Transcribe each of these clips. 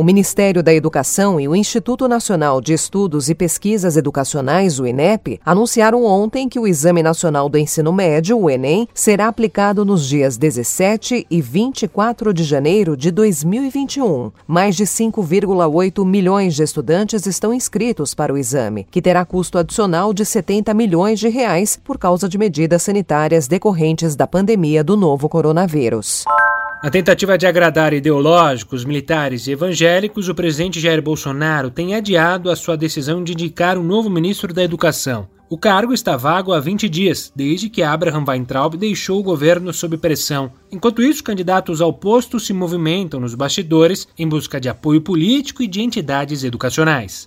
O Ministério da Educação e o Instituto Nacional de Estudos e Pesquisas Educacionais, o INEP, anunciaram ontem que o Exame Nacional do Ensino Médio, o Enem, será aplicado nos dias 17 e 24 de janeiro de 2021. Mais de 5,8 milhões de estudantes estão inscritos para o exame, que terá custo adicional de 70 milhões de reais por causa de medidas sanitárias decorrentes da pandemia do novo coronavírus. Na tentativa de agradar ideológicos, militares e evangélicos, o presidente Jair Bolsonaro tem adiado a sua decisão de indicar um novo ministro da Educação. O cargo está vago há 20 dias, desde que Abraham Weintraub deixou o governo sob pressão. Enquanto isso, candidatos ao posto se movimentam nos bastidores em busca de apoio político e de entidades educacionais.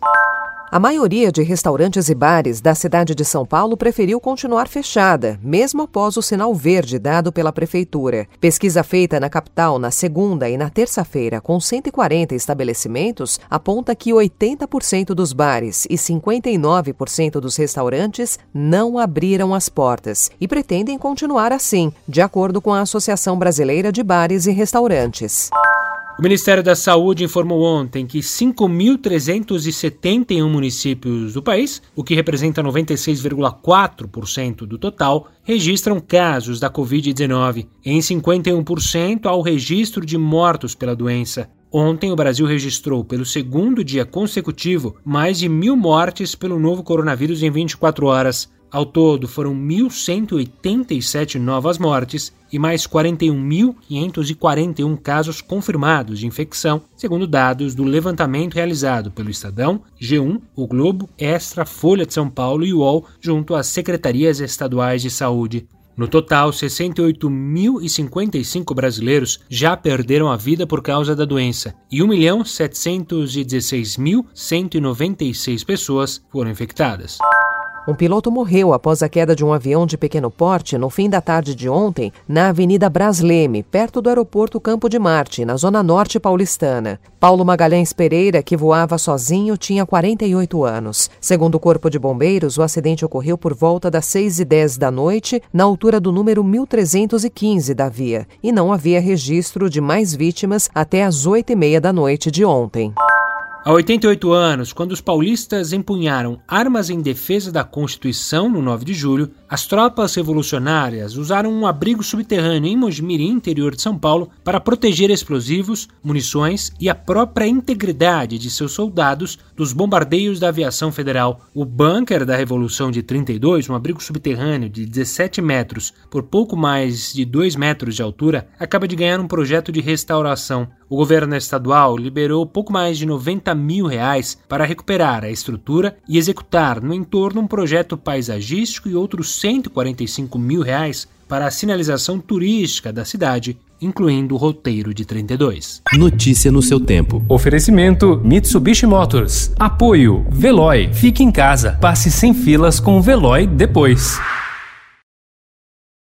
A maioria de restaurantes e bares da cidade de São Paulo preferiu continuar fechada, mesmo após o sinal verde dado pela prefeitura. Pesquisa feita na capital na segunda e na terça-feira com 140 estabelecimentos aponta que 80% dos bares e 59% dos restaurantes não abriram as portas e pretendem continuar assim, de acordo com a Associação Brasileira de Bares e Restaurantes. O Ministério da Saúde informou ontem que 5.371 municípios do país, o que representa 96,4% do total, registram casos da Covid-19. Em 51% há o registro de mortos pela doença. Ontem, o Brasil registrou, pelo segundo dia consecutivo, mais de mil mortes pelo novo coronavírus em 24 horas. Ao todo, foram 1.187 novas mortes e mais 41.541 casos confirmados de infecção, segundo dados do levantamento realizado pelo Estadão, G1, o Globo, Extra, Folha de São Paulo e UOL, junto às secretarias estaduais de saúde. No total, 68.055 brasileiros já perderam a vida por causa da doença e 1.716.196 pessoas foram infectadas. Um piloto morreu após a queda de um avião de pequeno porte no fim da tarde de ontem na Avenida Brasleme, perto do aeroporto Campo de Marte, na zona norte paulistana. Paulo Magalhães Pereira, que voava sozinho, tinha 48 anos. Segundo o Corpo de Bombeiros, o acidente ocorreu por volta das 6 e 10 da noite, na altura do número 1315 da via, e não havia registro de mais vítimas até as 8 e meia da noite de ontem. Há 88 anos, quando os paulistas empunharam armas em defesa da Constituição no 9 de julho, as tropas revolucionárias usaram um abrigo subterrâneo em Mojimirim, interior de São Paulo, para proteger explosivos, munições e a própria integridade de seus soldados dos bombardeios da aviação federal. O bunker da Revolução de 32, um abrigo subterrâneo de 17 metros por pouco mais de 2 metros de altura, acaba de ganhar um projeto de restauração. O governo estadual liberou pouco mais de 90 mil reais para recuperar a estrutura e executar no entorno um projeto paisagístico e outros 145 mil reais para a sinalização turística da cidade, incluindo o roteiro de 32. Notícia no seu tempo. Oferecimento Mitsubishi Motors. Apoio Veloy. Fique em casa. Passe sem filas com o Veloy depois.